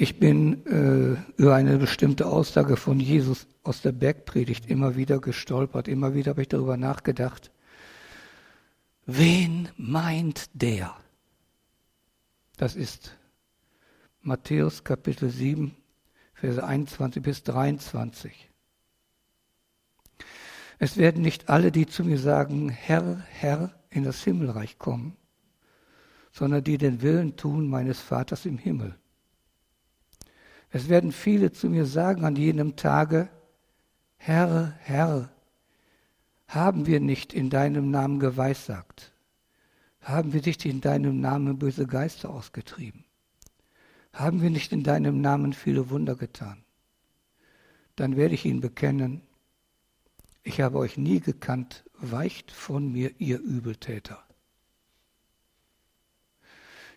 Ich bin äh, über eine bestimmte Aussage von Jesus aus der Bergpredigt immer wieder gestolpert, immer wieder habe ich darüber nachgedacht. Wen meint der? Das ist Matthäus Kapitel 7, Verse 21 bis 23. Es werden nicht alle, die zu mir sagen, Herr, Herr, in das Himmelreich kommen, sondern die den Willen tun meines Vaters im Himmel. Es werden viele zu mir sagen an jenem Tage, Herr, Herr, haben wir nicht in deinem Namen geweissagt? Haben wir nicht in deinem Namen böse Geister ausgetrieben? Haben wir nicht in deinem Namen viele Wunder getan? Dann werde ich ihnen bekennen, ich habe euch nie gekannt, weicht von mir, ihr Übeltäter.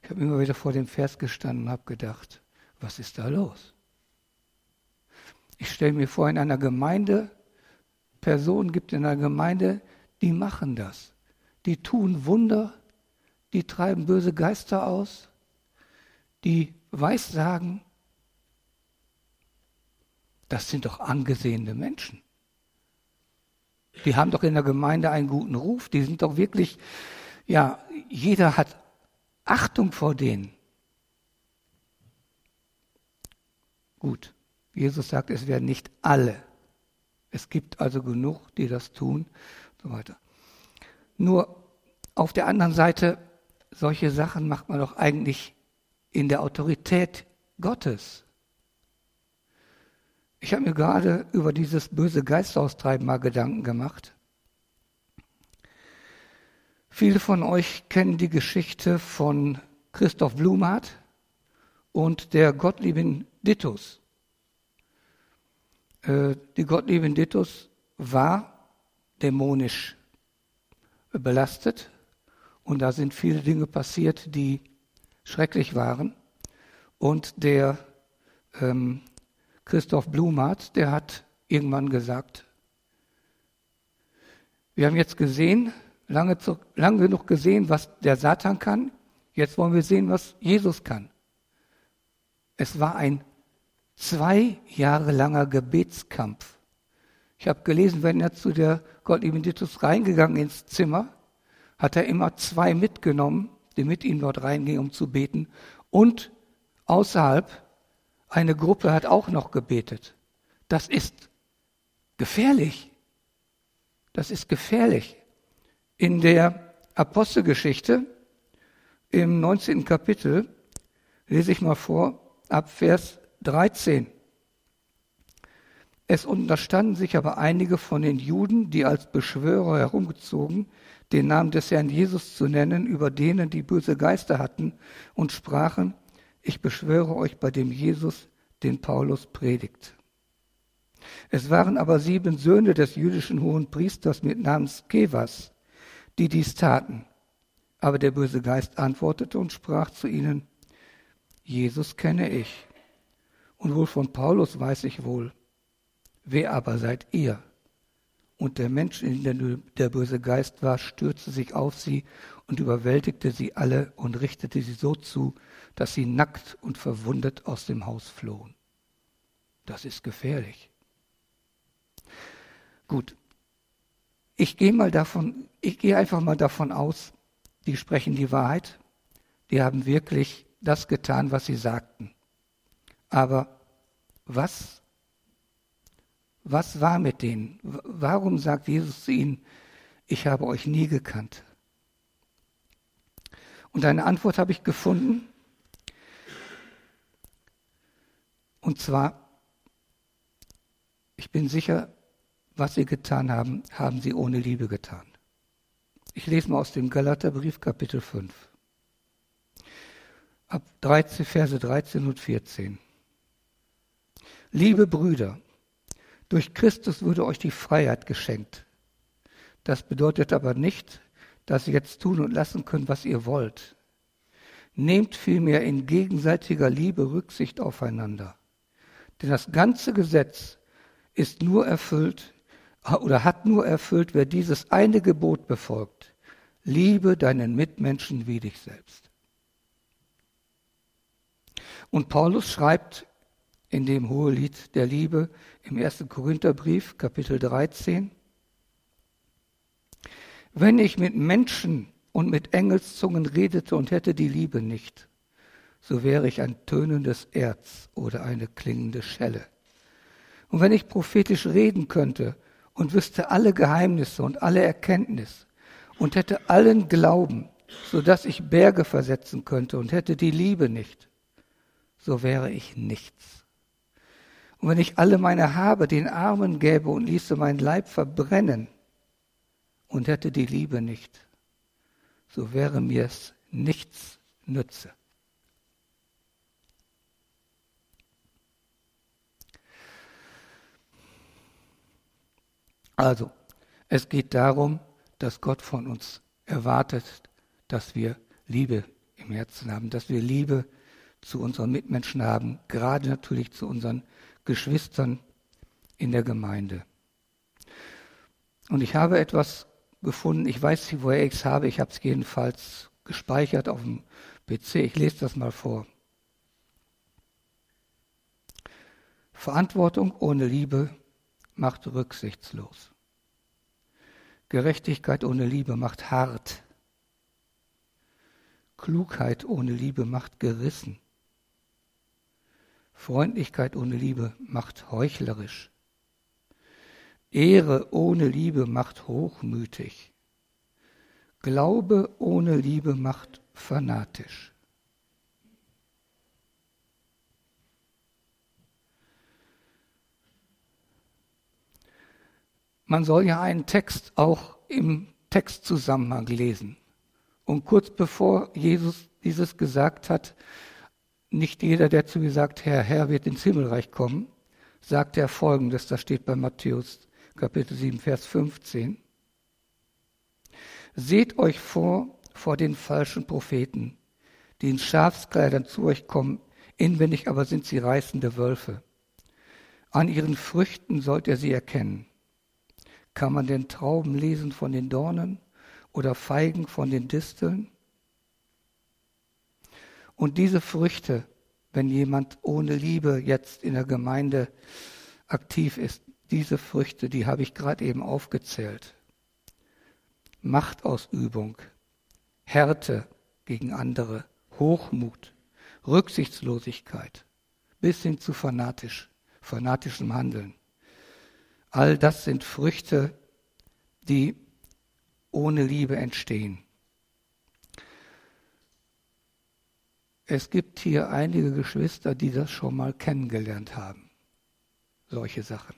Ich habe immer wieder vor dem Vers gestanden und habe gedacht, was ist da los? Ich stelle mir vor, in einer Gemeinde, Personen gibt in einer Gemeinde, die machen das. Die tun Wunder, die treiben böse Geister aus, die Weissagen. Das sind doch angesehene Menschen. Die haben doch in der Gemeinde einen guten Ruf. Die sind doch wirklich, ja, jeder hat Achtung vor denen. Gut, Jesus sagt, es werden nicht alle. Es gibt also genug, die das tun, so weiter. Nur auf der anderen Seite, solche Sachen macht man doch eigentlich in der Autorität Gottes. Ich habe mir gerade über dieses böse Geistaustreiben mal Gedanken gemacht. Viele von euch kennen die Geschichte von Christoph Blumhardt und der Gottliebin Dittus. Äh, die Gottliebin Dittus war dämonisch belastet und da sind viele Dinge passiert, die schrecklich waren. Und der ähm, Christoph Blumhardt, der hat irgendwann gesagt, wir haben jetzt gesehen, lange, zu, lange genug gesehen, was der Satan kann, jetzt wollen wir sehen, was Jesus kann. Es war ein zwei Jahre langer Gebetskampf. Ich habe gelesen, wenn er zu der Gottlieben Titus reingegangen ins Zimmer, hat er immer zwei mitgenommen, die mit ihm dort reingingen, um zu beten. Und außerhalb eine Gruppe hat auch noch gebetet. Das ist gefährlich. Das ist gefährlich. In der Apostelgeschichte im 19. Kapitel lese ich mal vor, ab Vers 13. Es unterstanden sich aber einige von den Juden, die als Beschwörer herumgezogen, den Namen des Herrn Jesus zu nennen, über denen die böse Geister hatten, und sprachen, ich beschwöre euch bei dem Jesus, den Paulus predigt. Es waren aber sieben Söhne des jüdischen hohen Priesters mit Namen Skevas, die dies taten. Aber der böse Geist antwortete und sprach zu ihnen, Jesus kenne ich, und wohl von Paulus weiß ich wohl. Wer aber seid ihr? Und der Mensch, in dem der böse Geist war, stürzte sich auf sie und überwältigte sie alle und richtete sie so zu, dass sie nackt und verwundet aus dem Haus flohen. Das ist gefährlich. Gut. Ich gehe mal davon, ich gehe einfach mal davon aus, die sprechen die Wahrheit. Die haben wirklich das getan, was sie sagten. Aber was was war mit denen? Warum sagt Jesus zu ihnen, ich habe euch nie gekannt? Und eine Antwort habe ich gefunden. Und zwar, ich bin sicher, was sie getan haben, haben sie ohne Liebe getan. Ich lese mal aus dem Galaterbrief Kapitel 5. Ab 13, Verse 13 und 14. Liebe Brüder, durch Christus wurde euch die Freiheit geschenkt. Das bedeutet aber nicht, dass ihr jetzt tun und lassen könnt, was ihr wollt. Nehmt vielmehr in gegenseitiger Liebe Rücksicht aufeinander. Denn das ganze Gesetz ist nur erfüllt oder hat nur erfüllt, wer dieses eine Gebot befolgt. Liebe deinen Mitmenschen wie dich selbst. Und Paulus schreibt in dem Hohelied der Liebe im 1. Korintherbrief, Kapitel 13, wenn ich mit Menschen und mit Engelszungen redete und hätte die Liebe nicht, so wäre ich ein tönendes Erz oder eine klingende Schelle. Und wenn ich prophetisch reden könnte und wüsste alle Geheimnisse und alle Erkenntnis und hätte allen Glauben, so dass ich Berge versetzen könnte und hätte die Liebe nicht, so wäre ich nichts. Und wenn ich alle meine Habe den Armen gäbe und ließe mein Leib verbrennen und hätte die Liebe nicht, so wäre mir es nichts nütze. Also, es geht darum, dass Gott von uns erwartet, dass wir Liebe im Herzen haben, dass wir Liebe zu unseren Mitmenschen haben, gerade natürlich zu unseren Geschwistern in der Gemeinde. Und ich habe etwas gefunden, ich weiß nicht, woher ich es habe, ich habe es jedenfalls gespeichert auf dem PC, ich lese das mal vor. Verantwortung ohne Liebe macht rücksichtslos. Gerechtigkeit ohne Liebe macht hart. Klugheit ohne Liebe macht gerissen. Freundlichkeit ohne Liebe macht heuchlerisch. Ehre ohne Liebe macht hochmütig. Glaube ohne Liebe macht fanatisch. Man soll ja einen Text auch im Textzusammenhang lesen. Und kurz bevor Jesus dieses gesagt hat, nicht jeder, der zu mir sagt, Herr, Herr, wird ins Himmelreich kommen, sagt er folgendes, das steht bei Matthäus Kapitel 7, Vers 15. Seht euch vor vor den falschen Propheten, die in Schafskleidern zu euch kommen, inwendig aber sind sie reißende Wölfe. An ihren Früchten sollt ihr sie erkennen. Kann man denn Trauben lesen von den Dornen oder Feigen von den Disteln? Und diese Früchte, wenn jemand ohne Liebe jetzt in der Gemeinde aktiv ist, diese Früchte, die habe ich gerade eben aufgezählt. Machtausübung, Härte gegen andere, Hochmut, Rücksichtslosigkeit, bis hin zu fanatisch, fanatischem Handeln. All das sind Früchte, die ohne Liebe entstehen. Es gibt hier einige Geschwister, die das schon mal kennengelernt haben. Solche Sachen.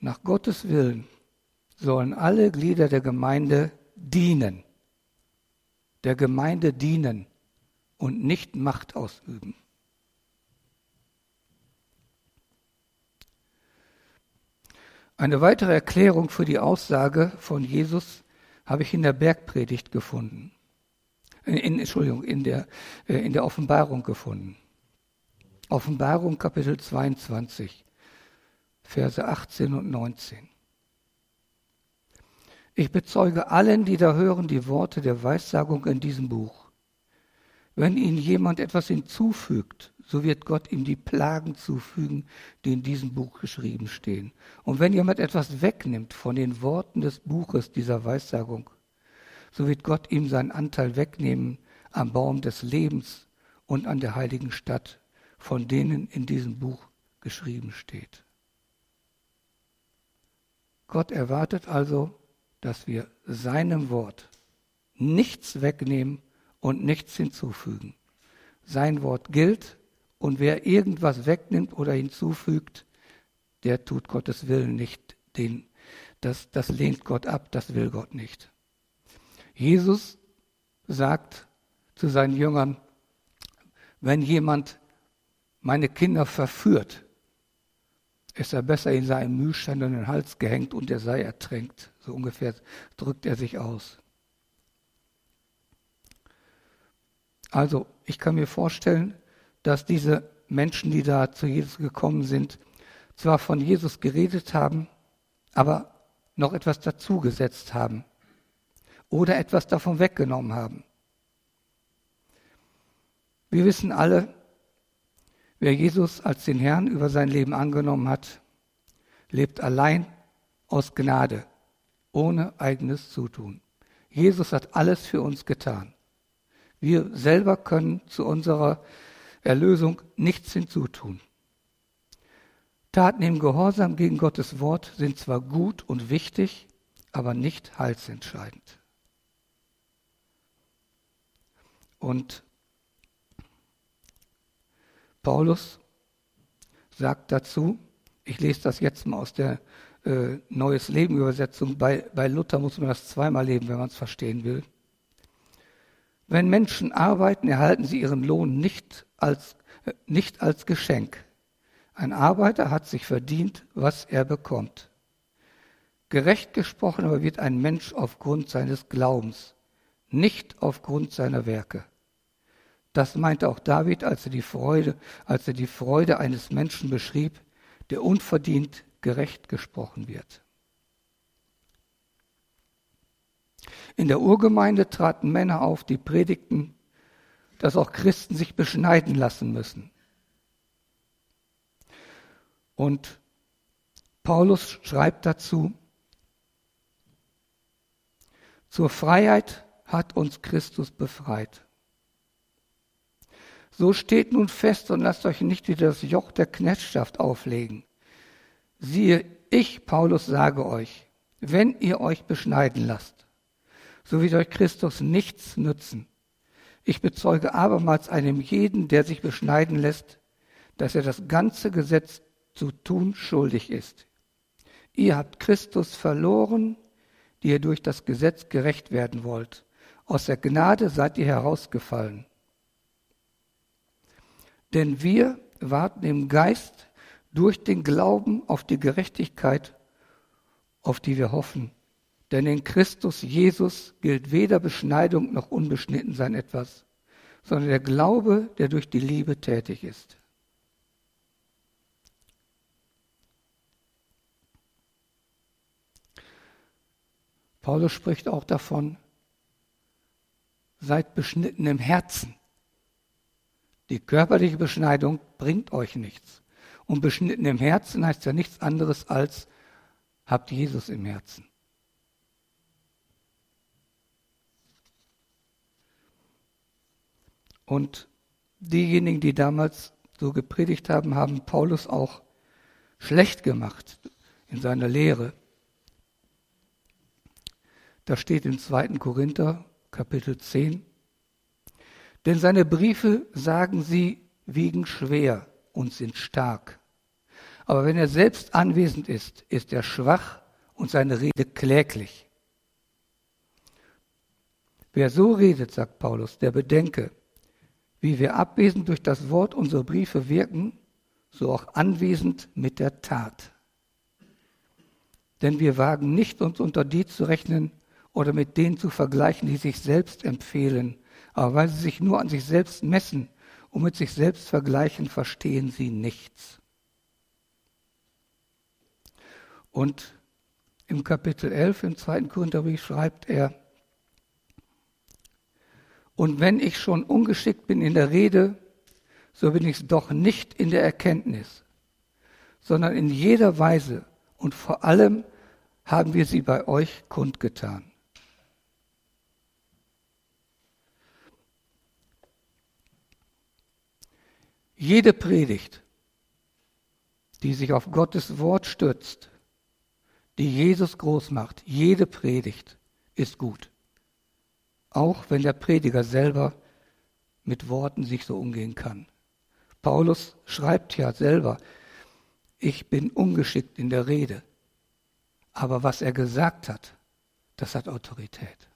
Nach Gottes Willen sollen alle Glieder der Gemeinde dienen, der Gemeinde dienen und nicht Macht ausüben. Eine weitere Erklärung für die Aussage von Jesus habe ich in der Bergpredigt gefunden in, Entschuldigung, in der, äh, in der Offenbarung gefunden. Offenbarung Kapitel 22, Verse 18 und 19. Ich bezeuge allen, die da hören, die Worte der Weissagung in diesem Buch. Wenn ihnen jemand etwas hinzufügt, so wird Gott ihm die Plagen zufügen, die in diesem Buch geschrieben stehen. Und wenn jemand etwas wegnimmt von den Worten des Buches dieser Weissagung, so wird Gott ihm seinen Anteil wegnehmen am Baum des Lebens und an der heiligen Stadt, von denen in diesem Buch geschrieben steht. Gott erwartet also, dass wir seinem Wort nichts wegnehmen und nichts hinzufügen. Sein Wort gilt und wer irgendwas wegnimmt oder hinzufügt, der tut Gottes Willen nicht. Den, das, das lehnt Gott ab, das will Gott nicht. Jesus sagt zu seinen Jüngern, wenn jemand meine Kinder verführt, ist er besser in seinem Mühlstein an den Hals gehängt und er sei ertränkt. So ungefähr drückt er sich aus. Also, ich kann mir vorstellen, dass diese Menschen, die da zu Jesus gekommen sind, zwar von Jesus geredet haben, aber noch etwas dazugesetzt haben oder etwas davon weggenommen haben. Wir wissen alle, wer Jesus als den Herrn über sein Leben angenommen hat, lebt allein aus Gnade, ohne eigenes Zutun. Jesus hat alles für uns getan. Wir selber können zu unserer Erlösung nichts hinzutun. Taten im Gehorsam gegen Gottes Wort sind zwar gut und wichtig, aber nicht heilsentscheidend. Und Paulus sagt dazu, ich lese das jetzt mal aus der äh, Neues Leben Übersetzung, bei, bei Luther muss man das zweimal leben, wenn man es verstehen will. Wenn Menschen arbeiten, erhalten sie ihren Lohn nicht als, äh, nicht als Geschenk. Ein Arbeiter hat sich verdient, was er bekommt. Gerecht gesprochen aber wird ein Mensch aufgrund seines Glaubens, nicht aufgrund seiner Werke. Das meinte auch David, als er die Freude, als er die Freude eines Menschen beschrieb, der unverdient gerecht gesprochen wird. In der Urgemeinde traten Männer auf, die predigten, dass auch Christen sich beschneiden lassen müssen. Und Paulus schreibt dazu, zur Freiheit hat uns Christus befreit. So steht nun fest und lasst euch nicht wieder das Joch der Knechtschaft auflegen. Siehe, ich, Paulus, sage euch, wenn ihr euch beschneiden lasst, so wird euch Christus nichts nützen. Ich bezeuge abermals einem jeden, der sich beschneiden lässt, dass er das ganze Gesetz zu tun schuldig ist. Ihr habt Christus verloren, die ihr durch das Gesetz gerecht werden wollt. Aus der Gnade seid ihr herausgefallen. Denn wir warten im Geist durch den Glauben auf die Gerechtigkeit, auf die wir hoffen. Denn in Christus Jesus gilt weder Beschneidung noch Unbeschnittensein etwas, sondern der Glaube, der durch die Liebe tätig ist. Paulus spricht auch davon, seid beschnitten im Herzen. Die körperliche Beschneidung bringt euch nichts. Und beschnitten im Herzen heißt ja nichts anderes als habt Jesus im Herzen. Und diejenigen, die damals so gepredigt haben, haben Paulus auch schlecht gemacht in seiner Lehre. Da steht in 2. Korinther Kapitel 10, denn seine Briefe, sagen sie, wiegen schwer und sind stark. Aber wenn er selbst anwesend ist, ist er schwach und seine Rede kläglich. Wer so redet, sagt Paulus, der bedenke, wie wir abwesend durch das Wort unsere Briefe wirken, so auch anwesend mit der Tat. Denn wir wagen nicht, uns unter die zu rechnen, oder mit denen zu vergleichen, die sich selbst empfehlen. Aber weil sie sich nur an sich selbst messen und mit sich selbst vergleichen, verstehen sie nichts. Und im Kapitel 11 im zweiten Korintherbrief schreibt er, und wenn ich schon ungeschickt bin in der Rede, so bin ich es doch nicht in der Erkenntnis, sondern in jeder Weise und vor allem haben wir sie bei euch kundgetan. Jede Predigt, die sich auf Gottes Wort stützt, die Jesus groß macht, jede Predigt ist gut. Auch wenn der Prediger selber mit Worten sich so umgehen kann. Paulus schreibt ja selber, ich bin ungeschickt in der Rede. Aber was er gesagt hat, das hat Autorität.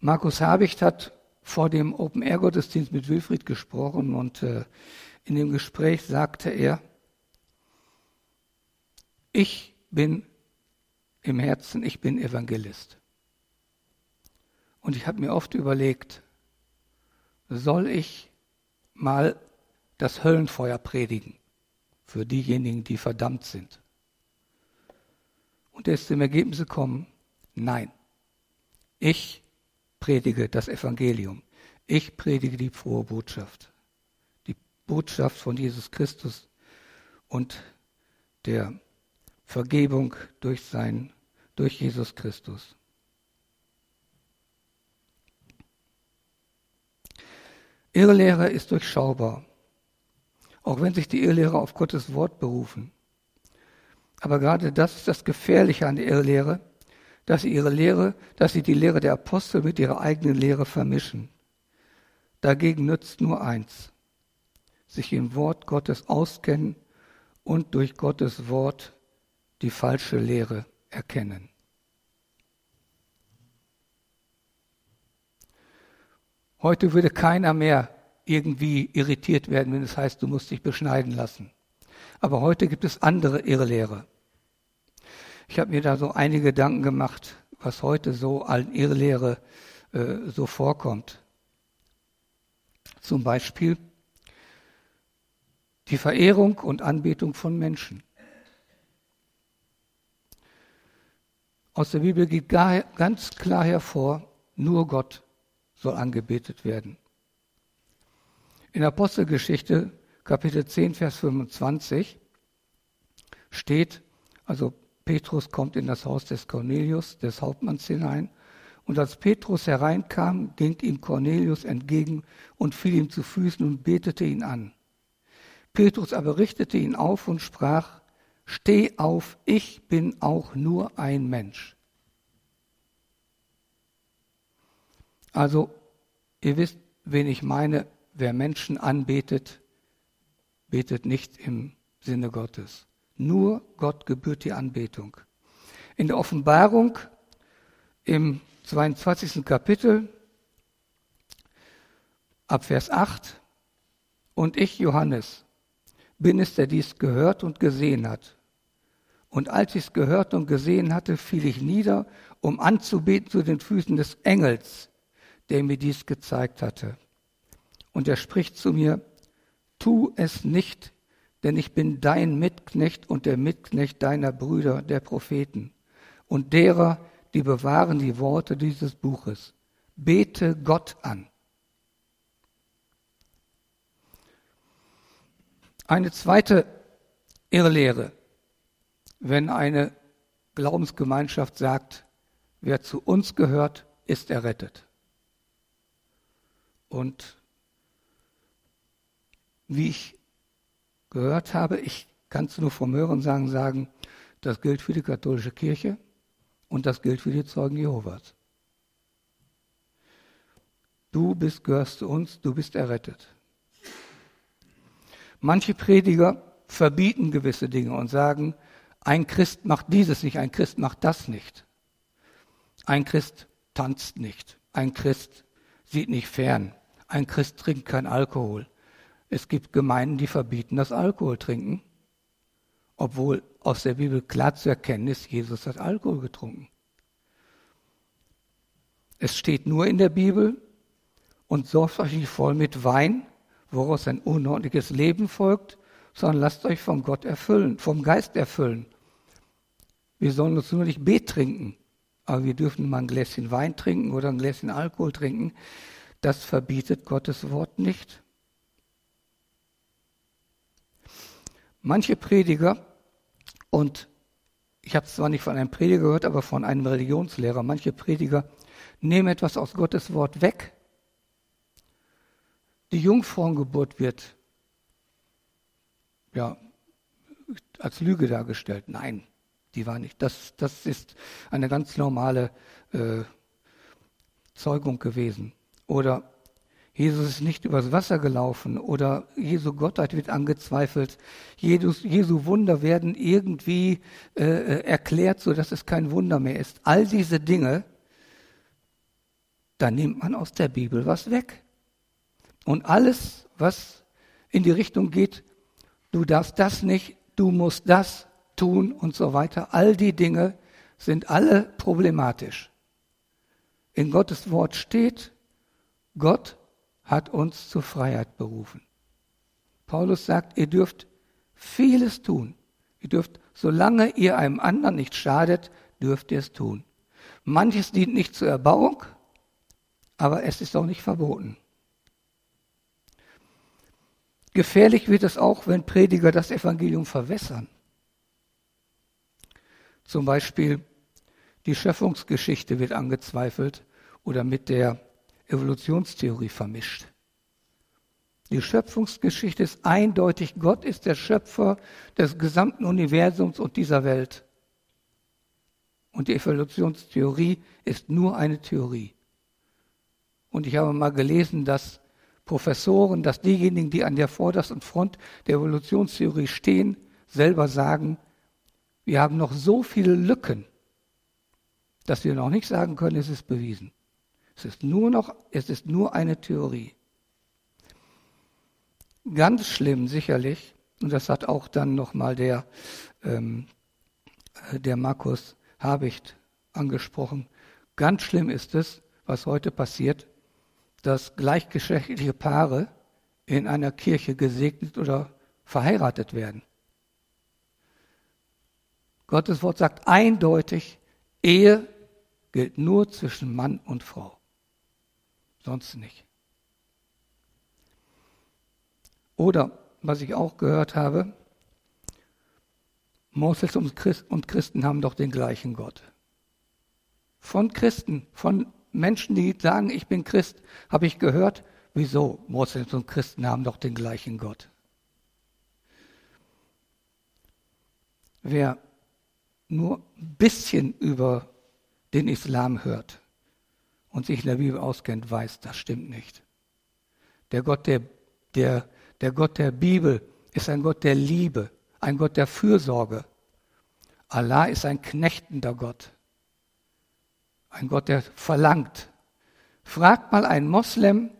Markus Habicht hat vor dem Open-Air-Gottesdienst mit Wilfried gesprochen und äh, in dem Gespräch sagte er, ich bin im Herzen, ich bin Evangelist. Und ich habe mir oft überlegt, soll ich mal das Höllenfeuer predigen für diejenigen, die verdammt sind? Und er ist zum Ergebnis gekommen, Nein, ich predige das Evangelium. Ich predige die frohe Botschaft. Die Botschaft von Jesus Christus und der Vergebung durch sein, durch Jesus Christus. Irrlehre ist durchschaubar, auch wenn sich die Irrlehrer auf Gottes Wort berufen. Aber gerade das ist das Gefährliche an der Irrlehre, dass sie ihre Lehre, dass sie die Lehre der Apostel mit ihrer eigenen Lehre vermischen. Dagegen nützt nur eins, sich im Wort Gottes auskennen und durch Gottes Wort die falsche Lehre erkennen. Heute würde keiner mehr irgendwie irritiert werden, wenn es heißt, du musst dich beschneiden lassen. Aber heute gibt es andere Irrlehre. Ich habe mir da so einige Gedanken gemacht, was heute so an Irrlehre äh, so vorkommt. Zum Beispiel die Verehrung und Anbetung von Menschen. Aus der Bibel geht ganz klar hervor, nur Gott soll angebetet werden. In Apostelgeschichte Kapitel 10, Vers 25 steht, also Petrus kommt in das Haus des Cornelius, des Hauptmanns hinein, und als Petrus hereinkam, ging ihm Cornelius entgegen und fiel ihm zu Füßen und betete ihn an. Petrus aber richtete ihn auf und sprach, Steh auf, ich bin auch nur ein Mensch. Also, ihr wisst, wen ich meine, wer Menschen anbetet, betet nicht im Sinne Gottes. Nur Gott gebührt die Anbetung. In der Offenbarung im 22. Kapitel ab Vers 8 und ich, Johannes, bin es, der dies gehört und gesehen hat. Und als ich es gehört und gesehen hatte, fiel ich nieder, um anzubeten zu den Füßen des Engels, der mir dies gezeigt hatte. Und er spricht zu mir, tu es nicht, denn ich bin dein Mitknecht und der Mitknecht deiner Brüder, der Propheten, und derer, die bewahren die Worte dieses Buches. Bete Gott an. Eine zweite Irrlehre, wenn eine Glaubensgemeinschaft sagt, wer zu uns gehört, ist errettet. Und wie ich gehört habe, ich kann es nur vom Hören sagen, sagen, das gilt für die katholische Kirche und das gilt für die Zeugen Jehovas. Du bist, gehörst zu uns, du bist errettet. Manche Prediger verbieten gewisse Dinge und sagen, ein Christ macht dieses nicht, ein Christ macht das nicht. Ein Christ tanzt nicht, ein Christ sieht nicht fern, ein Christ trinkt kein Alkohol, es gibt Gemeinden, die verbieten das Alkohol trinken, obwohl aus der Bibel klar zu erkennen ist, Jesus hat Alkohol getrunken. Es steht nur in der Bibel und sorgt euch nicht voll mit Wein, woraus ein unordentliches Leben folgt, sondern lasst euch vom Gott erfüllen, vom Geist erfüllen. Wir sollen uns nur nicht betrinken, aber wir dürfen mal ein Gläschen Wein trinken oder ein Gläschen Alkohol trinken. Das verbietet Gottes Wort nicht. Manche Prediger, und ich habe es zwar nicht von einem Prediger gehört, aber von einem Religionslehrer, manche Prediger nehmen etwas aus Gottes Wort weg. Die Jungfrauengeburt wird ja als Lüge dargestellt. Nein, die war nicht. Das, das ist eine ganz normale äh, Zeugung gewesen. Oder Jesus ist nicht übers Wasser gelaufen oder Jesu Gottheit wird angezweifelt. Jesus, Jesu Wunder werden irgendwie äh, äh, erklärt, so dass es kein Wunder mehr ist. All diese Dinge, da nimmt man aus der Bibel was weg. Und alles, was in die Richtung geht, du darfst das nicht, du musst das tun und so weiter, all die Dinge sind alle problematisch. In Gottes Wort steht, Gott hat uns zur Freiheit berufen. Paulus sagt, ihr dürft vieles tun. Ihr dürft, solange ihr einem anderen nicht schadet, dürft ihr es tun. Manches dient nicht zur Erbauung, aber es ist auch nicht verboten. Gefährlich wird es auch, wenn Prediger das Evangelium verwässern. Zum Beispiel die Schöpfungsgeschichte wird angezweifelt oder mit der Evolutionstheorie vermischt. Die Schöpfungsgeschichte ist eindeutig, Gott ist der Schöpfer des gesamten Universums und dieser Welt. Und die Evolutionstheorie ist nur eine Theorie. Und ich habe mal gelesen, dass Professoren, dass diejenigen, die an der vordersten Front der Evolutionstheorie stehen, selber sagen, wir haben noch so viele Lücken, dass wir noch nicht sagen können, es ist bewiesen. Es ist nur noch, es ist nur eine Theorie. Ganz schlimm sicherlich, und das hat auch dann nochmal der, ähm, äh, der Markus Habicht angesprochen, ganz schlimm ist es, was heute passiert, dass gleichgeschlechtliche Paare in einer Kirche gesegnet oder verheiratet werden. Gottes Wort sagt eindeutig, Ehe gilt nur zwischen Mann und Frau, sonst nicht. Oder, was ich auch gehört habe, Moses und Christen haben doch den gleichen Gott. Von Christen, von Menschen, die sagen, ich bin Christ, habe ich gehört, wieso Moslems und Christen haben doch den gleichen Gott. Wer nur ein bisschen über den Islam hört und sich in der Bibel auskennt, weiß, das stimmt nicht. Der Gott der, der, der Gott der Bibel ist ein Gott der Liebe, ein Gott der Fürsorge. Allah ist ein knechtender Gott. Ein Gott, der verlangt. Fragt mal einen Moslem,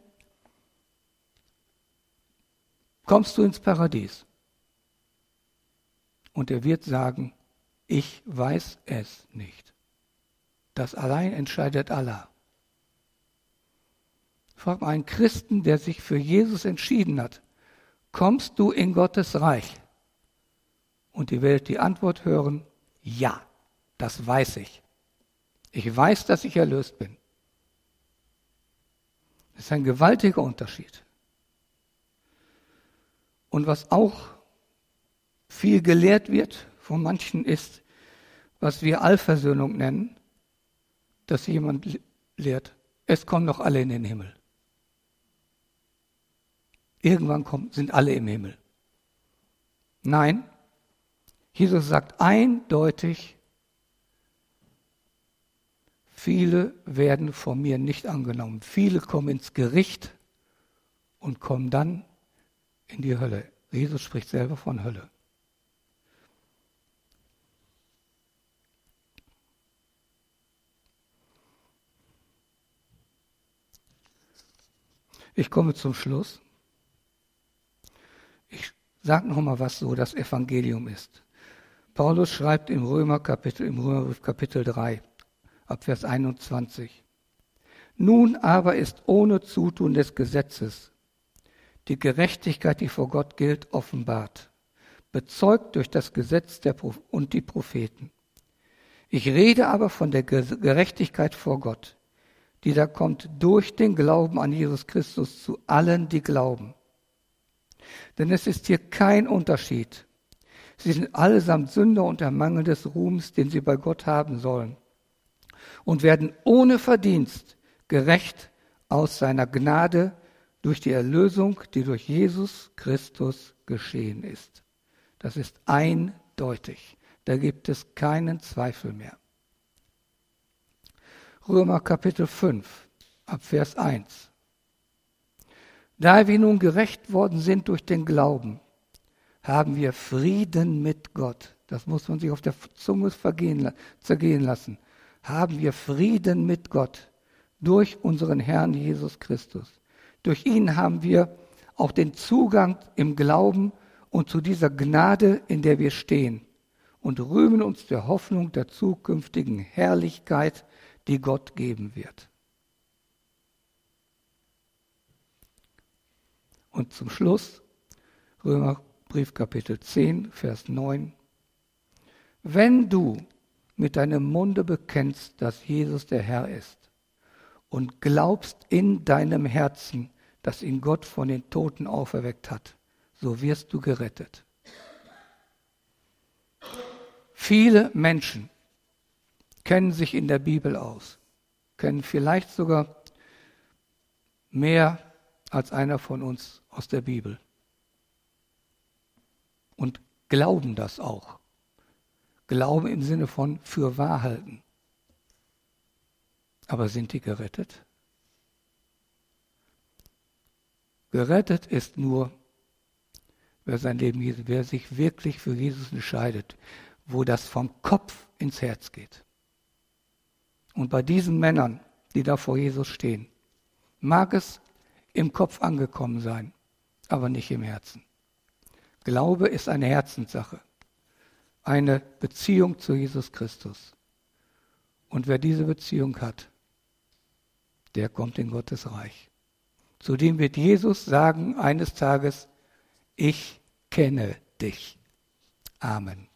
kommst du ins Paradies? Und er wird sagen, ich weiß es nicht. Das allein entscheidet Allah. Mal einen Christen, der sich für Jesus entschieden hat, kommst du in Gottes Reich? Und die Welt die Antwort hören, ja, das weiß ich. Ich weiß, dass ich erlöst bin. Das ist ein gewaltiger Unterschied. Und was auch viel gelehrt wird von manchen ist, was wir Allversöhnung nennen, dass jemand lehrt, es kommen doch alle in den Himmel. Irgendwann kommen, sind alle im Himmel. Nein, Jesus sagt eindeutig, Viele werden von mir nicht angenommen. Viele kommen ins Gericht und kommen dann in die Hölle. Jesus spricht selber von Hölle. Ich komme zum Schluss. Sage noch mal, was so das Evangelium ist. Paulus schreibt im Römer Kapitel, im Römerbrief Kapitel 3 ab Vers 21. Nun aber ist ohne Zutun des Gesetzes die Gerechtigkeit, die vor Gott gilt, offenbart, bezeugt durch das Gesetz und die Propheten. Ich rede aber von der Gerechtigkeit vor Gott, die da kommt durch den Glauben an Jesus Christus zu allen, die glauben. Denn es ist hier kein Unterschied. Sie sind allesamt Sünder und der Mangel des Ruhms, den sie bei Gott haben sollen und werden ohne Verdienst gerecht aus seiner Gnade durch die Erlösung, die durch Jesus Christus geschehen ist. Das ist eindeutig. Da gibt es keinen Zweifel mehr. Römer Kapitel 5, ab Vers 1. Da wir nun gerecht worden sind durch den Glauben, haben wir Frieden mit Gott. Das muss man sich auf der Zunge vergehen, zergehen lassen haben wir Frieden mit Gott durch unseren Herrn Jesus Christus. Durch ihn haben wir auch den Zugang im Glauben und zu dieser Gnade, in der wir stehen und rühmen uns der Hoffnung der zukünftigen Herrlichkeit, die Gott geben wird. Und zum Schluss Römerbrief Kapitel 10, Vers 9. Wenn du mit deinem Munde bekennst, dass Jesus der Herr ist und glaubst in deinem Herzen, dass ihn Gott von den Toten auferweckt hat, so wirst du gerettet. Viele Menschen kennen sich in der Bibel aus, kennen vielleicht sogar mehr als einer von uns aus der Bibel und glauben das auch. Glauben im Sinne von für wahr halten. Aber sind die gerettet? Gerettet ist nur, wer sein Leben, wer sich wirklich für Jesus entscheidet, wo das vom Kopf ins Herz geht. Und bei diesen Männern, die da vor Jesus stehen, mag es im Kopf angekommen sein, aber nicht im Herzen. Glaube ist eine Herzenssache, eine Beziehung zu Jesus Christus. Und wer diese Beziehung hat, der kommt in Gottes Reich. Zudem wird Jesus sagen eines Tages, ich kenne dich. Amen.